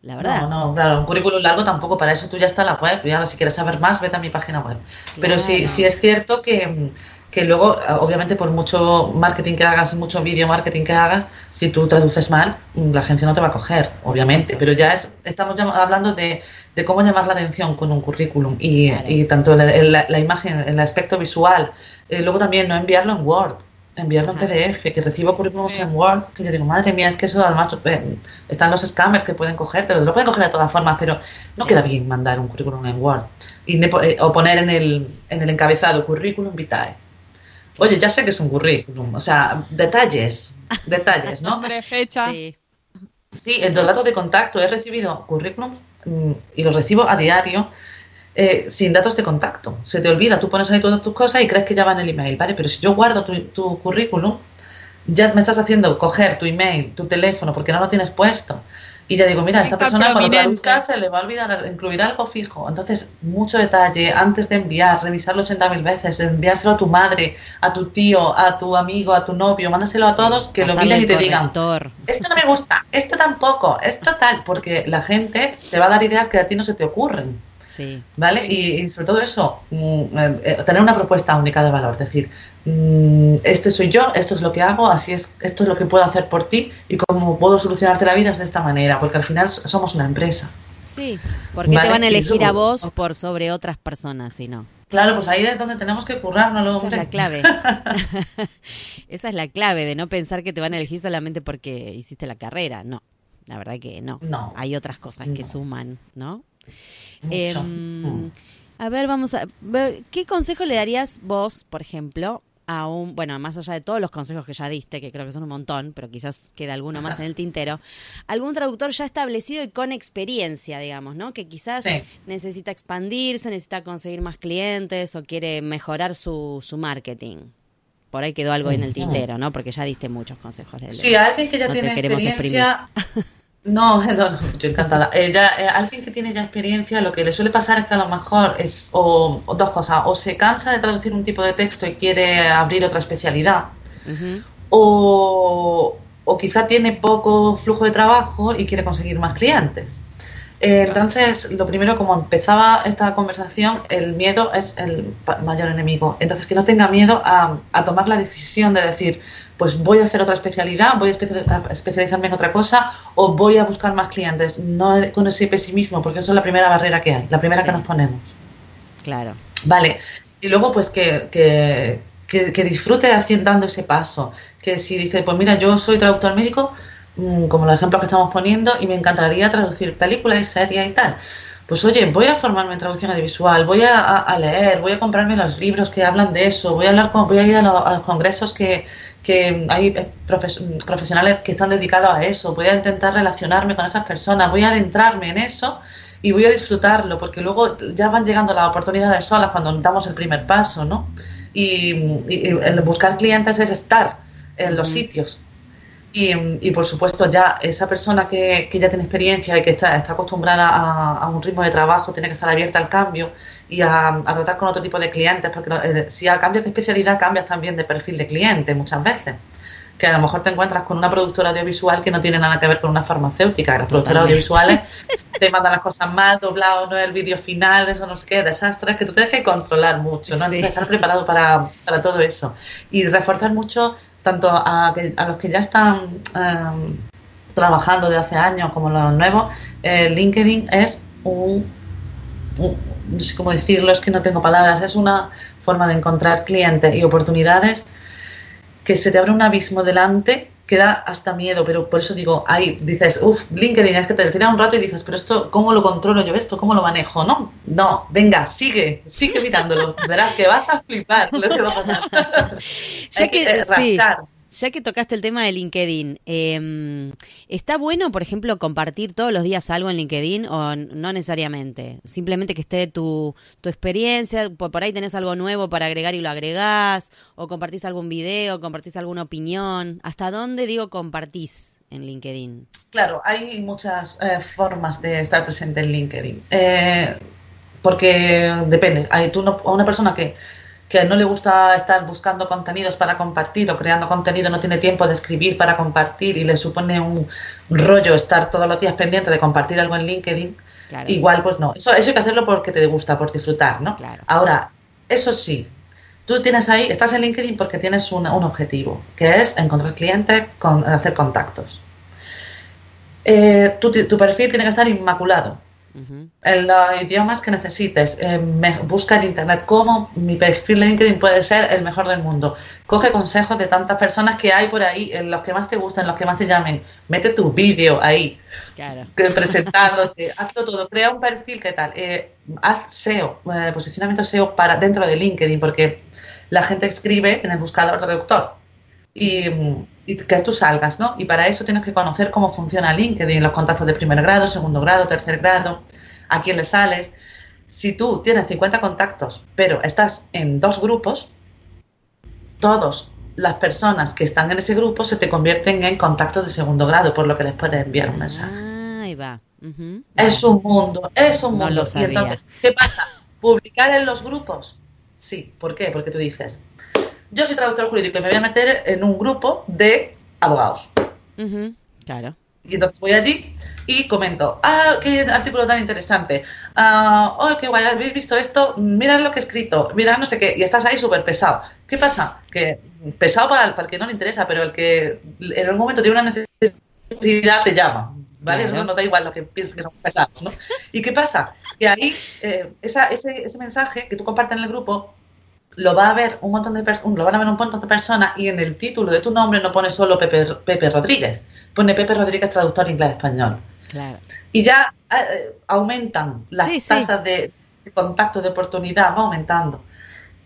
La verdad. No, no, claro, un currículum largo tampoco, para eso tú ya está en la web, y ahora si quieres saber más, vete a mi página web. Pero sí, sí es cierto que, que luego, obviamente, por mucho marketing que hagas, mucho video marketing que hagas, si tú traduces mal, la agencia no te va a coger, obviamente. Pero ya es, estamos hablando de, de cómo llamar la atención con un currículum y, y tanto la, la, imagen, el aspecto visual, eh, luego también no enviarlo en Word, enviarlo en PDF, que recibo currículums en Word, que yo digo, madre mía, es que eso además eh, están los scammers que pueden cogerte, lo pueden coger de todas formas, pero no queda bien mandar un currículum en Word y eh, o poner en el, en el encabezado currículum vitae Oye, ya sé que es un currículum, o sea, detalles, detalles, ¿no? Nombre, fecha. Sí. Sí, en los datos de contacto he recibido currículums mm, y los recibo a diario eh, sin datos de contacto. Se te olvida, tú pones ahí todas tus cosas y crees que ya va en el email, ¿vale? Pero si yo guardo tu, tu currículum, ya me estás haciendo coger tu email, tu teléfono, porque no lo tienes puesto. Y ya digo, mira, esta persona cuando traduzca se le va a olvidar incluir algo fijo. Entonces, mucho detalle, antes de enviar, revisarlo 80.000 veces, enviárselo a tu madre, a tu tío, a tu amigo, a tu novio, mándaselo a todos que lo miren y te digan, esto no me gusta, esto tampoco, esto tal, porque la gente te va a dar ideas que a ti no se te ocurren. Sí. ¿Vale? Y, sobre todo eso, mm, eh, tener una propuesta única de valor, es decir, mm, este soy yo, esto es lo que hago, así es, esto es lo que puedo hacer por ti y cómo puedo solucionarte la vida es de esta manera, porque al final somos una empresa. Sí, porque te van a elegir a vos por sobre otras personas, si no? Claro, pues ahí es donde tenemos que currarnos. Esa es la clave. Esa es la clave de no pensar que te van a elegir solamente porque hiciste la carrera. No, la verdad que no. No. Hay otras cosas que suman, ¿no? Em, mm. A ver, vamos a ver, ¿qué consejo le darías vos, por ejemplo, a un, bueno, más allá de todos los consejos que ya diste, que creo que son un montón, pero quizás queda alguno más en el tintero, algún traductor ya establecido y con experiencia, digamos, ¿no? Que quizás necesita expandirse, necesita conseguir más clientes o quiere mejorar su, su marketing. Por ahí quedó algo en el tintero, ¿no? Porque ya diste muchos consejos. Sí, alguien que ya tiene experiencia, No, no, yo encantada. Ella, eh, alguien que tiene ya experiencia, lo que le suele pasar es que a lo mejor es o, dos cosas, o se cansa de traducir un tipo de texto y quiere abrir otra especialidad, o, o, quizá tiene poco flujo de trabajo y quiere conseguir más clientes. Eh, entonces, lo primero, como empezaba esta conversación, el miedo es el mayor enemigo. Entonces, que no tenga miedo a, a tomar la decisión de decir, pues voy a hacer otra especialidad, voy a especializarme en otra cosa o voy a buscar más clientes. No con ese pesimismo, porque eso es la primera barrera que hay, la primera que nos ponemos. Claro. Vale. Y luego, pues que, que, que, disfrute haciendo, dando ese paso. Que si dice, pues mira, yo soy traductor médico, mm, como los ejemplos que estamos poniendo, y me encantaría traducir películas y series y tal. Pues oye, voy a formarme en traducción audiovisual, voy a, leer, voy a comprarme los libros que hablan de eso, voy a hablar con, voy a ir a los congresos que, que hay eh, profesionales que están dedicados a eso, voy a intentar relacionarme con esas personas, voy a adentrarme en eso y voy a disfrutarlo, porque luego ya van llegando las oportunidades solas cuando damos el primer paso, ¿no? Y, el buscar clientes es estar en los sitios. Y, por supuesto ya esa persona que, ya tiene experiencia y que está, está acostumbrada a, a, un ritmo de trabajo tiene que estar abierta al cambio y a, tratar con otro tipo de clientes, porque eh, si a cambias de especialidad cambias también de perfil de cliente muchas veces. Que a lo mejor te encuentras con una productora audiovisual que no tiene nada que ver con una farmacéutica. Las productoras audiovisuales te mandan las cosas mal, doblado, no el vídeo final, eso no sé qué, desastres, que tú tienes que controlar mucho, ¿no? estar preparado para, para, todo eso. Y reforzar mucho tanto a, a los que ya están em, trabajando de hace años como los nuevos, eh, LinkedIn es un no sé cómo decirlo, es que no tengo palabras, es una forma de encontrar clientes y oportunidades que se te abre un abismo delante que da hasta miedo, pero por eso digo, ahí dices, uff, LinkedIn, es que te tiras un rato y dices, pero esto, ¿cómo lo controlo yo esto? ¿Cómo lo manejo? No, no, venga, sigue, sigue mirándolo, verás que vas a flipar lo que va a pasar. Hay que, rascar. Ya que tocaste el tema de LinkedIn, eh, ¿está bueno, por ejemplo, compartir todos los días algo en LinkedIn o no necesariamente? Simplemente que esté tu, experiencia, por, por ahí tenés algo nuevo para agregar y lo agregás, o compartís algún video, compartís alguna opinión. ¿Hasta dónde, digo, compartís en LinkedIn? Claro, hay muchas eh, formas de estar presente en LinkedIn. Eh, porque depende. Hay tú no, una persona que que no le gusta estar buscando contenidos para compartir o creando contenido, no tiene tiempo de escribir para compartir y le supone un rollo estar todos los días pendiente de compartir algo en LinkedIn, igual pues no. Eso, eso hay que hacerlo porque te gusta, por disfrutar, ¿no? Ahora, eso sí, tú tienes ahí, estás en LinkedIn porque tienes un, objetivo, que es encontrar clientes, con, hacer contactos. Eh, tu, tu perfil tiene que estar inmaculado en los idiomas que necesites. Eh, busca en internet cómo mi perfil LinkedIn puede ser el mejor del mundo. Coge consejos de tantas personas que hay por ahí, en los que más te gustan, en los que más te llamen. Mete tu vídeo ahí, presentándote, hazlo todo. Crea un perfil, ¿qué tal? Eh, haz SEO, eh, posicionamiento SEO para dentro de LinkedIn, porque la gente escribe en el buscador traductor. Y y que tú salgas, ¿no? Y para eso tienes que conocer cómo funciona LinkedIn, los contactos de primer grado, segundo grado, tercer grado, a quién le sales. Si tú tienes 50 contactos, pero estás en dos grupos, todas las personas que están en ese grupo se te convierten en contactos de segundo grado, por lo que les puedes enviar un mensaje. Ah, ahí va. Es un mundo, es un mundo. y entonces, ¿qué pasa? ¿Publicar en los grupos? Sí, ¿por qué? Porque tú dices, yo soy traductor jurídico y me voy a meter en un grupo de abogados. Claro. Y entonces voy allí y comento, ah, qué artículo tan interesante, ah, oh, qué guay, habéis visto esto, mirad lo que he escrito, mirad no sé qué, y estás ahí súper pesado. ¿Qué pasa? Que pesado para, para el que no le interesa, pero el que en algún momento tiene una necesidad te llama, ¿vale? No da igual lo que pienses que son pesados, ¿no? ¿Y qué pasa? que ahí eh, esa, ese, ese mensaje que tú compartes en el grupo lo va a ver un montón de lo van a ver un montón de personas y en el título de tu nombre no pone solo Pepe, Pepe Rodríguez, pone Pepe Rodríguez traductor inglés-español. Claro. Y ya eh, aumentan las tasas De, contacto, de oportunidad, va aumentando.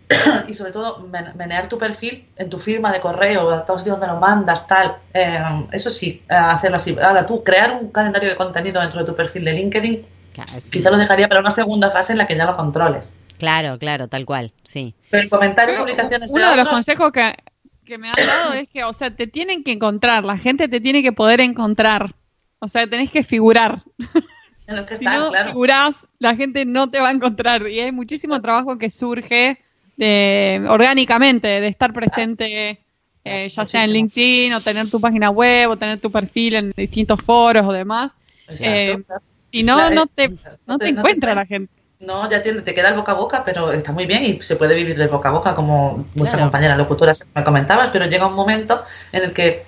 y sobre todo, menear tu perfil en tu firma de correo, a todos donde lo mandas, tal. Eh, eso sí, hacerlo así. Ahora tú, crear un calendario de contenido dentro de tu perfil de LinkedIn, quizá lo dejaría para una segunda fase en la que ya lo controles. Claro, claro, tal cual, sí. Pero comentar publicaciones Uno de, los consejos que, que me han dado es que, o sea, te tienen que encontrar, la gente te tiene que poder encontrar. O sea, tenés que figurar. En lo que si no figurás, la gente no te va a encontrar. Y hay muchísimo trabajo que surge de, orgánicamente, de estar presente, eh, ya sea en LinkedIn, o tener tu página web, o tener tu perfil en distintos foros o demás. Eh, si no, no te, no te encuentra la gente. No, ya te, te, queda el boca a boca, pero está muy bien y se puede vivir del boca a boca, como vuestra compañera locutora me comentabas, pero llega un momento en el que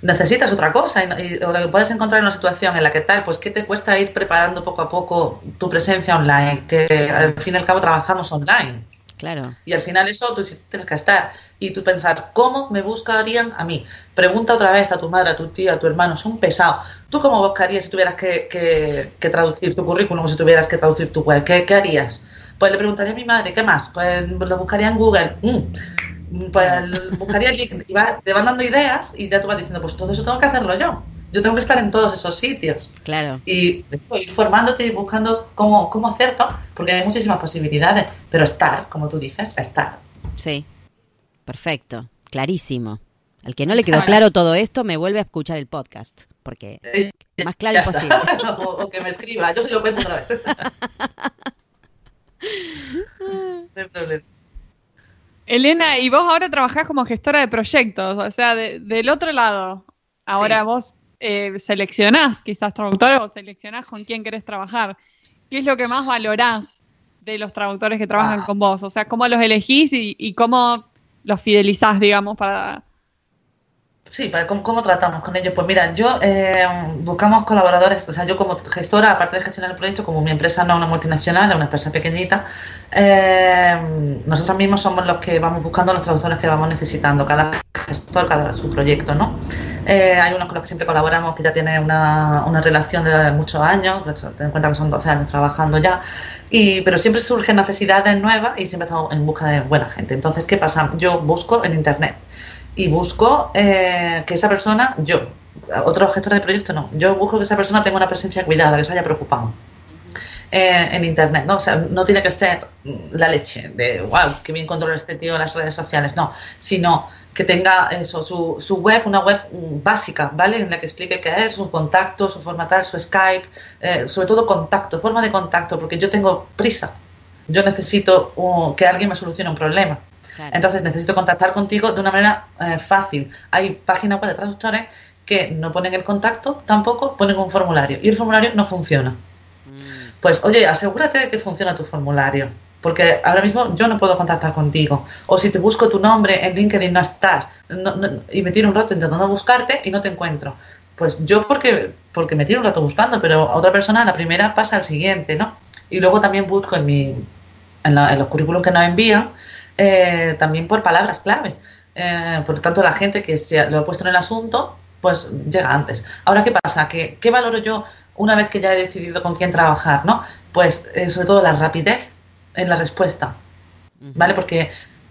necesitas otra cosa y, o lo que puedes encontrar en una situación en la que tal, pues ¿qué te cuesta ir preparando poco a poco tu presencia online? Que al fin y al cabo trabajamos online. Claro. Y al final eso tú tienes que estar y tú pensar, ¿cómo me buscarían a mí? Pregunta otra vez a tu madre, a tu tía, a tu hermano, son pesados. ¿Tú cómo buscarías si tuvieras que, traducir tu currículum o si tuvieras que traducir tu web? ¿Qué, harías? Pues le preguntaría a mi madre, ¿qué más? Pues lo buscaría en Google. Mm. Pues buscaría y te van dando ideas y ya tú vas diciendo, pues todo eso tengo que hacerlo yo yo tengo que estar en todos esos sitios. Claro. Y ir formándote y buscando cómo, cómo hacerlo, porque hay muchísimas posibilidades, pero estar, como tú dices, estar. Sí, perfecto, clarísimo. Al que no le quedó claro todo esto, me vuelve a escuchar el podcast, porque eh, más claro imposible. o, que me escriba, yo se lo cuento otra vez. no hay problema. Elena, y vos ahora trabajás como gestora de proyectos, o sea, del otro lado. Ahora vos eh, seleccionás quizás traductores o seleccionás con quién querés trabajar. ¿Qué es lo que más valorás de los traductores que trabajan ah. con vos? O sea, ¿cómo los elegís y, cómo los fidelizás, digamos, para... Sí, ¿cómo, tratamos con ellos? Pues mira, yo eh, buscamos colaboradores, o sea, yo como gestora, aparte de gestionar el proyecto, como mi empresa no es una multinacional, es una empresa pequeñita, eh, nosotros mismos somos los que vamos buscando los traductores que vamos necesitando, cada gestor, cada su proyecto, ¿no? Eh, hay unos con los que siempre colaboramos que ya tienen una, una relación de muchos años, ten en cuenta que son 12 años trabajando ya, y, pero siempre surgen necesidades nuevas y siempre estamos en busca de buena gente. Entonces, ¿qué pasa? Yo busco en Internet y busco eh, que esa persona, yo, otro gestor de proyecto no, yo busco que esa persona tenga una presencia cuidada, que se haya preocupado. Eh, en internet, ¿no? O sea, no tiene que ser la leche de wow, que bien controla este tío en las redes sociales, no, sino que tenga eso, su, su, web, una web básica, ¿vale? En la que explique qué es, su contacto, su forma tal, su Skype, eh, sobre todo contacto, forma de contacto, porque yo tengo prisa. Yo necesito uh, que alguien me solucione un problema. Entonces necesito contactar contigo de una manera eh, fácil. Hay páginas web de traductores que no ponen el contacto, tampoco ponen un formulario y el formulario no funciona. Mm. Pues oye, asegúrate de que funciona tu formulario porque ahora mismo yo no puedo contactar contigo. O si te busco tu nombre en LinkedIn no estás y me tiro un rato intentando buscarte y no te encuentro. Pues yo porque, porque me tiro un rato buscando, pero otra persona la primera pasa al siguiente, ¿no? Y luego también busco en, mi, en, los currículos que nos envían, eh, también por palabras clave. Eh, por lo tanto, la gente que se lo ha puesto en el asunto, pues llega antes. Ahora, ¿qué pasa? ¿Qué, qué valoro yo una vez que ya he decidido con quién trabajar? ¿no? Pues eh, sobre todo la rapidez en la respuesta, ¿vale? Porque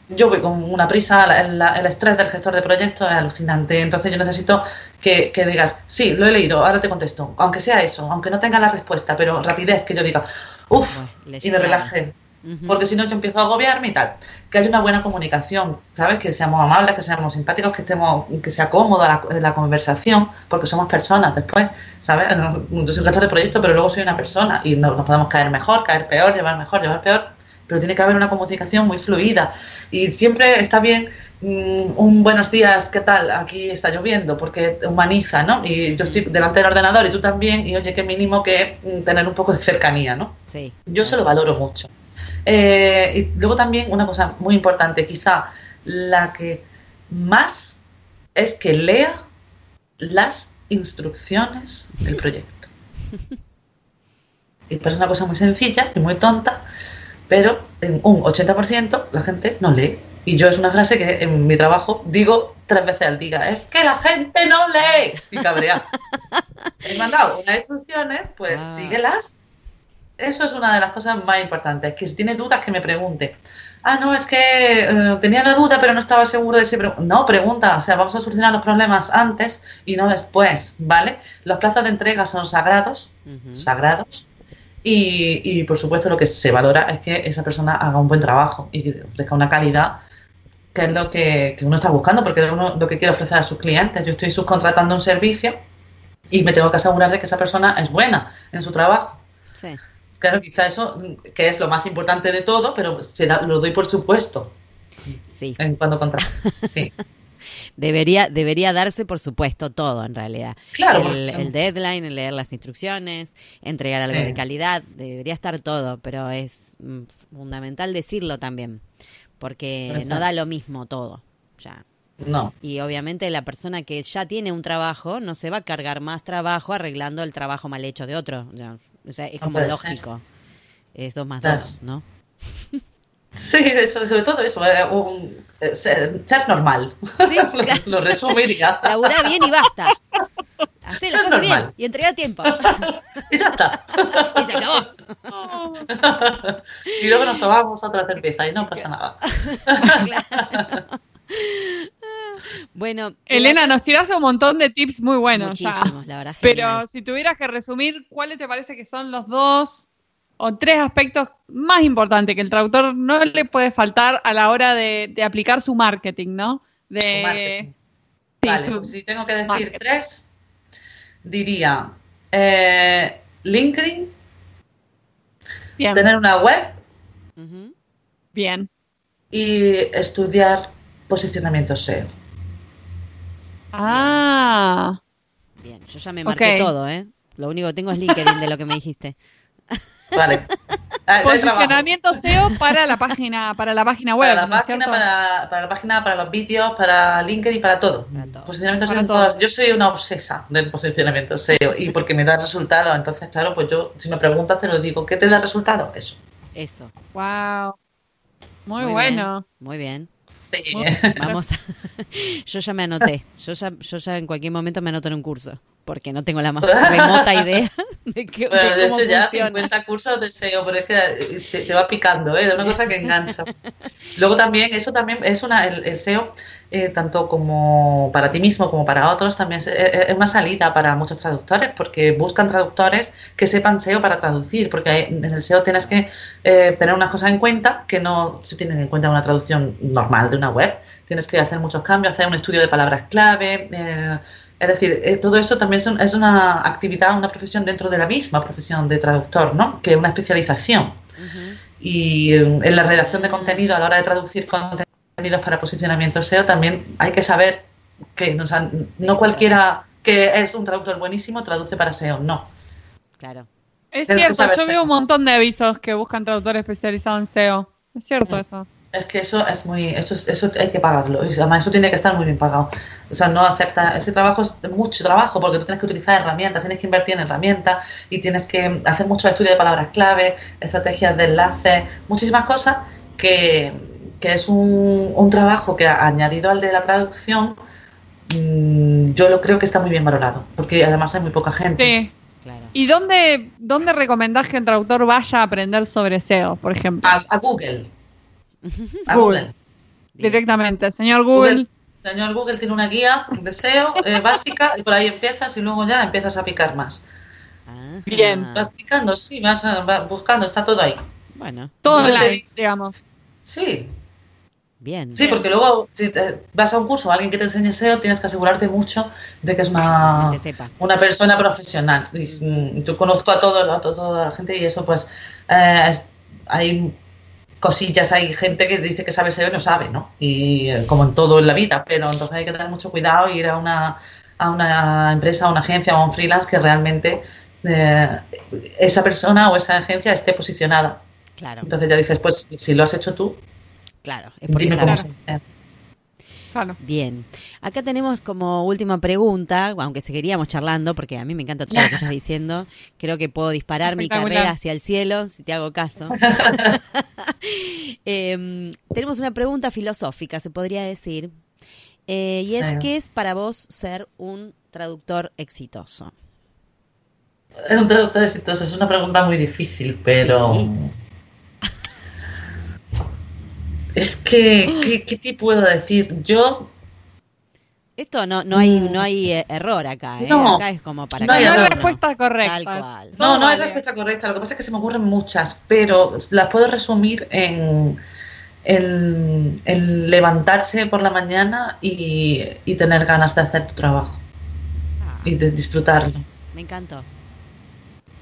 yo voy con una prisa, el, estrés del gestor de proyectos es alucinante, entonces yo necesito que, digas, sí, lo he leído, ahora te contesto, aunque sea eso, aunque no tenga la respuesta, pero rapidez, que yo diga, uff, y me relaje. Porque si no, yo empiezo a agobiarme y tal. Que haya una buena comunicación, ¿sabes? Que seamos amables, que seamos simpáticos, que estemos, que sea cómoda la, conversación, porque somos personas después, ¿sabes? Yo soy un gestor de proyectos, pero luego soy una persona y nos podemos caer mejor, caer peor, llevar mejor, llevar peor pero tiene que haber una comunicación muy fluida. Y siempre está bien mm, un buenos días, ¿qué tal? Aquí está lloviendo, porque humaniza, ¿no? Y yo estoy delante del ordenador y tú también, y oye, qué mínimo que mm, tener un poco de cercanía, ¿no? Sí. Yo se lo valoro mucho. Eh, y luego también una cosa muy importante, quizá la que más es que lea las instrucciones del proyecto. y parece una cosa muy sencilla y muy tonta, pero en un 80% la gente no lee. Y yo es una frase que en mi trabajo digo tres veces al día, es que la gente no lee. Y cabrea. He mandado unas instrucciones, pues ah. síguelas. Eso es una de las cosas más importantes, que si tiene dudas que me pregunte. Ah, no, es que eh, tenía la duda, pero no estaba seguro de ese... No, pregunta, o sea, vamos a solucionar los problemas antes y no después, ¿vale? Los plazos de entrega son sagrados, sagrados, y, y, por supuesto lo que se valora es que esa persona haga un buen trabajo y ofrezca una calidad que es lo que, uno está buscando, porque es lo que quiere ofrecer a sus clientes. Yo estoy subcontratando un servicio y me tengo que asegurar de que esa persona es buena en su trabajo. Sí. Claro, quizá eso, que es lo más importante de todo, pero se lo doy por supuesto. Sí. En cuando contrato. Sí. debería, debería darse, por supuesto, todo en realidad. Claro. El, deadline, leer las instrucciones, entregar algo de calidad, debería estar todo, pero es mm, fundamental decirlo también porque no da lo mismo todo. Ya. No. Y obviamente la persona que ya tiene un trabajo no se va a cargar más trabajo arreglando el trabajo mal hecho de otro. O sea, es como lógico. Es dos más dos, ¿no? Sí, eso, sobre todo eso, eh, eh, ser, normal. Sí, lo, resumiría. Labura bien y basta. Hacé las cosas bien y entrega tiempo. y ya está. y se acabó. y luego nos tomamos otra cerveza y no pasa nada. Bueno, Elena, nos tiraste un montón de tips muy buenos. Muchísimos, la verdad. Pero si tuvieras que resumir, ¿cuáles te parece que son los dos o tres aspectos más importantes que el traductor no le puede faltar a la hora de, aplicar su marketing, ¿no? De, pues si tengo que decir tres, diría eh, LinkedIn, tener una web, bien, y estudiar posicionamiento SEO. Ah. Bien, yo ya me marqué todo, ¿eh? Lo único que tengo es LinkedIn de lo que me dijiste. Vale. Ah, Posicionamiento SEO para la página, para la página web. Para la página, para, la página, para los vídeos, para LinkedIn, para todo. Posicionamiento SEO Yo soy una obsesa del posicionamiento SEO y porque me da resultado. Entonces, claro, pues yo, si me preguntas, te lo digo. ¿Qué te da resultado? Eso. Eso. Wow. Muy, bueno. muy bien. Sí. Vamos. yo ya me anoté. Yo ya, yo ya en cualquier momento me anoto en un curso porque no tengo la más remota idea de, que, bueno, de, hecho ya 50 cursos de SEO, pero es que te, va picando, ¿eh? Es una cosa que engancha. Luego también, eso también es una, el, SEO, eh, tanto como para ti mismo como para otros, también es, una salida para muchos traductores, porque buscan traductores que sepan SEO para traducir, porque en el SEO tienes que eh, tener unas cosas en cuenta que no se tienen en cuenta en una traducción normal de una web. Tienes que hacer muchos cambios, hacer un estudio de palabras clave, eh, es decir, eh, todo eso también es, una actividad, una profesión dentro de la misma profesión de traductor, ¿no? Que es una especialización. Y en la redacción de contenido, a la hora de traducir contenidos para posicionamiento SEO, también hay que saber que no cualquiera que es un traductor buenísimo traduce para SEO, no. Claro. Es cierto, yo veo un montón de avisos que buscan traductores especializados en SEO. Es cierto eso es que eso es muy, eso, eso hay que pagarlo, y además eso tiene que estar muy bien pagado. O sea, no acepta, ese trabajo es mucho trabajo porque tú tienes que utilizar herramientas, tienes que invertir en herramientas y tienes que hacer muchos estudios de palabras clave, estrategias de enlace, muchísimas cosas que, que es un, un, trabajo que añadido al de la traducción, mm, yo lo creo que está muy bien valorado, porque además hay muy poca gente. Sí. Claro. ¿Y dónde, dónde recomendás que el traductor vaya a aprender sobre SEO, por ejemplo? a Google. Google. Directamente. Señor Google. Señor Google tiene una guía de SEO eh, básica y por ahí empiezas y luego ya empiezas a picar más. Bien. Vas picando, sí, vas, buscando, está todo ahí. Bueno. Todo online, digamos. Sí. Bien. Sí, porque luego si vas a un curso o alguien que te enseñe SEO, tienes que asegurarte mucho de que es más una persona profesional. Y, mm, yo conozco a, todo, a toda la gente y eso pues eh, hay cosillas, hay gente que dice que sabe SEO y no sabe, ¿no? Y eh, como en todo en la vida, pero entonces hay que tener mucho cuidado y ir a una, a una empresa, a una agencia o a un freelance que realmente eh, esa persona o esa agencia esté posicionada. Claro. Entonces ya dices, pues si lo has hecho tú, claro, dime cómo se Bien. Acá tenemos como última pregunta, aunque seguiríamos charlando, porque a mí me encanta todo lo que estás diciendo. Creo que puedo disparar mi carrera hacia el cielo, si te hago caso. Em, tenemos una pregunta filosófica, se podría decir. Eh, y es, ¿qué es para vos ser un traductor exitoso? Un traductor exitoso es una pregunta muy difícil, pero... Es que, ¿qué, te puedo decir? Yo esto no, no hay, no hay eh, error acá, ¿eh? No, acá es como para no hay respuesta correcta. No, no hay respuesta correcta. Lo que pasa es que se me ocurren muchas, pero las puedo resumir en, el levantarse por la mañana y, tener ganas de hacer tu trabajo ah. y de disfrutarlo. Me encantó.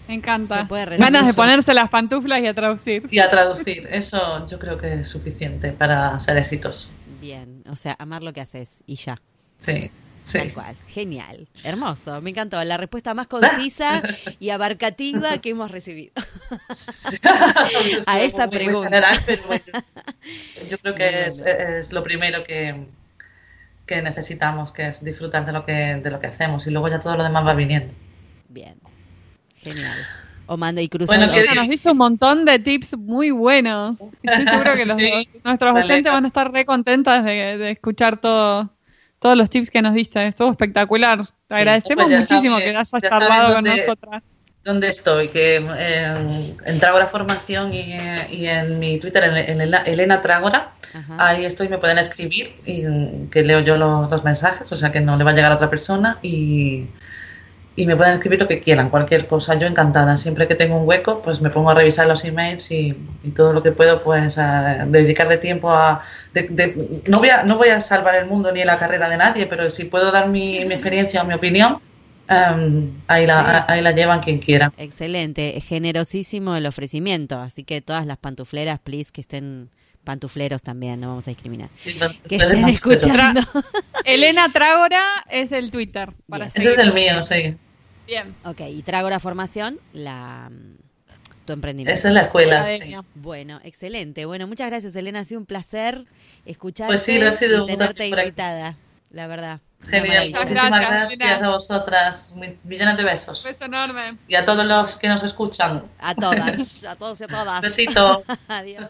Me encanta. Ganas de ponerse las pantuflas y a traducir. Y a traducir. Eso yo creo que es suficiente para ser exitoso. Bien, o sea, amar lo que haces y ya. Sí. Sí. Tal cual. Genial. Hermoso. Me encantó. La respuesta más concisa y abarcativa que hemos recibido a esa pregunta. yo creo que es, lo primero que, que, necesitamos, que es disfrutar de lo que, de lo que hacemos y luego ya todo lo demás va viniendo. Bien. Genial. O manda y cruza. Bueno, que nos diste un montón de tips muy buenos. Estoy seguro que nuestros oyentes van a estar re contentas de, escuchar todo, todos los tips que nos diste. Estuvo espectacular. Te agradecemos pues muchísimo que hayas charlado con nosotras. ¿Dónde estoy? Que en, en Tragora Formación y, en mi Twitter, en, Elena Tragora, ahí estoy, me pueden escribir y que leo yo los, los, mensajes, o sea que no le va a llegar a otra persona y, y me pueden escribir lo que quieran, cualquier cosa. Yo encantada, siempre que tengo un hueco, pues me pongo a revisar los emails y, todo lo que puedo, pues a dedicarle tiempo a... no, voy a... no voy a salvar el mundo ni la carrera de nadie, pero si puedo dar mi, experiencia o mi opinión, em, ahí, la, ahí la llevan quien quiera. Excelente, generosísimo el ofrecimiento, así que todas las pantufleras, please, que estén pantufleros también, no vamos a discriminar. que estén escuchando. Elena Trágora es el Twitter. Ese es el mío, sí. Bien. Ok, y Trágora Formación, la tu emprendimiento. Esa es la escuela. Bueno, excelente. Bueno, muchas gracias, Elena. Ha sido un placer escucharte pues sí, ha sido y tenerte invitada, la verdad. Genial. Muchísimas gracias, a vosotras. Millones de besos. Un beso enorme. Y a todos los que nos escuchan. A todas, a todos y a todas. Besito. Adiós.